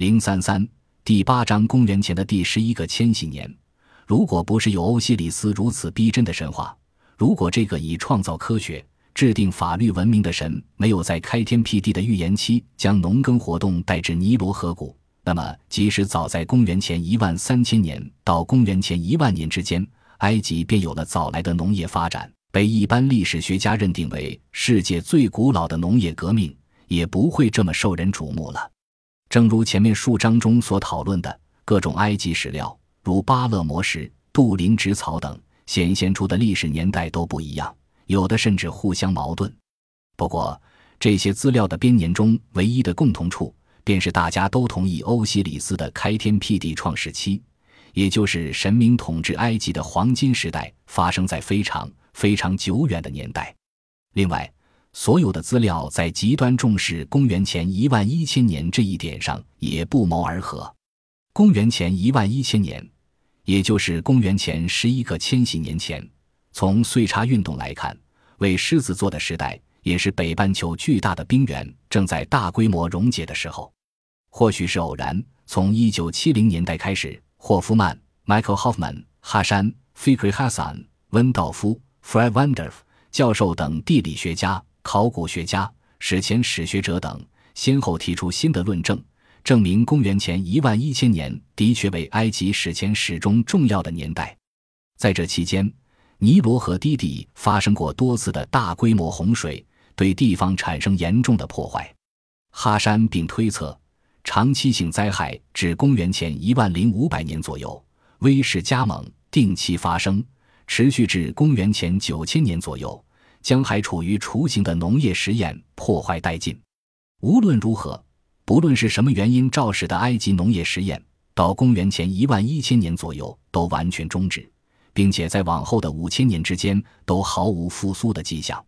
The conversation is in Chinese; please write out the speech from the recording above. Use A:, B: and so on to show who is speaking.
A: 零三三第八章公元前的第十一个千禧年，如果不是有欧西里斯如此逼真的神话，如果这个以创造科学、制定法律闻名的神没有在开天辟地的预言期将农耕活动带至尼罗河谷，那么即使早在公元前一万三千年到公元前一万年之间，埃及便有了早来的农业发展，被一般历史学家认定为世界最古老的农业革命，也不会这么受人瞩目了。正如前面数章中所讨论的，各种埃及史料，如巴勒摩石、杜林植草等，显现出的历史年代都不一样，有的甚至互相矛盾。不过，这些资料的编年中唯一的共同处，便是大家都同意欧西里斯的开天辟地创世期，也就是神明统治埃及的黄金时代，发生在非常非常久远的年代。另外，所有的资料在极端重视公元前一万一千年这一点上也不谋而合。公元前一万一千年，也就是公元前十一个千禧年前，从岁差运动来看，为狮子座的时代，也是北半球巨大的冰原正在大规模溶解的时候。或许是偶然，从一九七零年代开始，霍夫曼、Michael Hoffman、哈山、Fikri Hasan）、温道夫、Fred w a n d e r f 教授等地理学家。考古学家、史前史学者等先后提出新的论证，证明公元前一万一千年的确为埃及史前史中重要的年代。在这期间，尼罗河低地发生过多次的大规模洪水，对地方产生严重的破坏。哈山并推测，长期性灾害至公元前一万零五百年左右，威势加猛，定期发生，持续至公元前九千年左右。将还处于雏形的农业实验破坏殆尽。无论如何，不论是什么原因肇始的埃及农业实验，到公元前一万一千年左右都完全终止，并且在往后的五千年之间都毫无复苏的迹象。